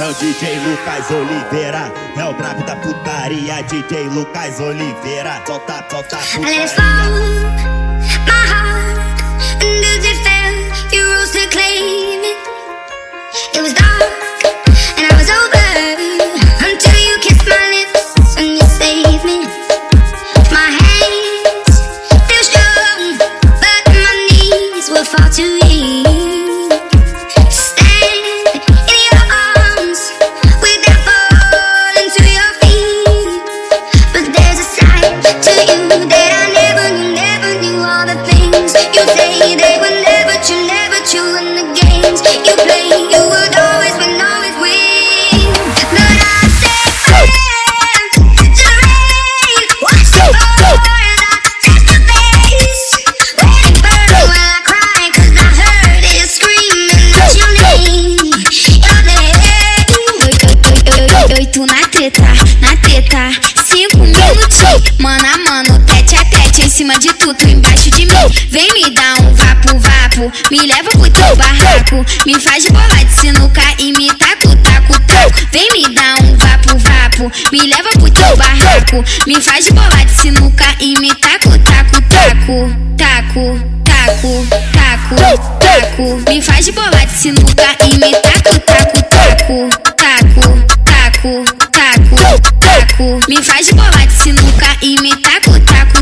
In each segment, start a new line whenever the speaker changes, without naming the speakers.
É o DJ Lucas Oliveira, é o brabo da putaria, DJ Lucas Oliveira. Solta, solta a
I let it fall, my heart, mano a mano, tete a tete, em cima de tudo, embaixo de mim. Vem me dar um vapo, vapo, me leva pro teu barraco, me faz bola de sinuca e me taco, taco, taco. Vem me dar um vapo, vapo, me leva pro teu barraco, me faz bola de sinuca e me taco, taco, taco, taco, taco, taco, taco. Me faz bola de sinuca e me taco, taco, taco, bola de sinuca e me taco, taco.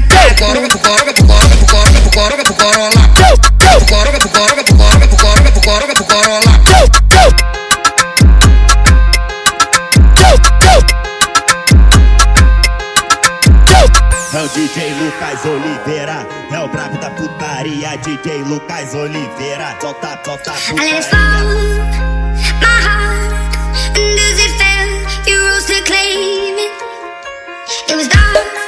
É o DJ Lucas Oliveira, é o brabo da putaria, DJ Lucas Oliveira. Solta, solta putaria.
Thank you.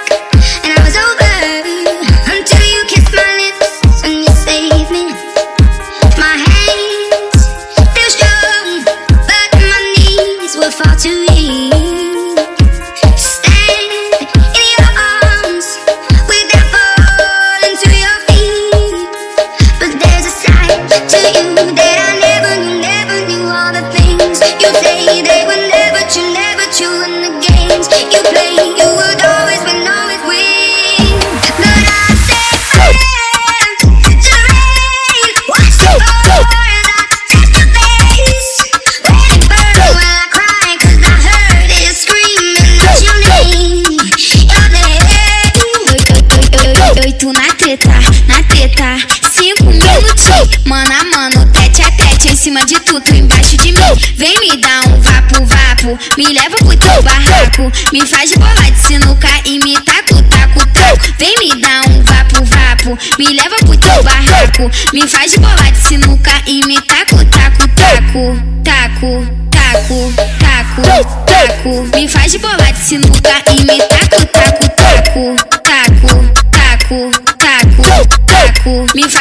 Teta, na teta, cinco minutinhos, mano a mano, tete a tete, em cima de tudo, embaixo de mim. Vem me dar um vapo, vapo, me leva pro teu barraco, me faz bola de sinuca e me taco, taco, taco. Vem me dar um vapo, vapo, me leva pro teu barraco, me faz bola de sinuca e me taco, taco, taco, taco, taco, taco, taco. Me faz bola de sinuca e me taco, taco, taco.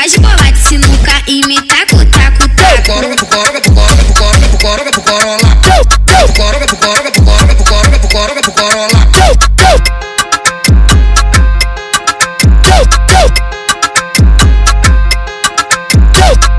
de combate, se nunca imitar, taco, taco, taco.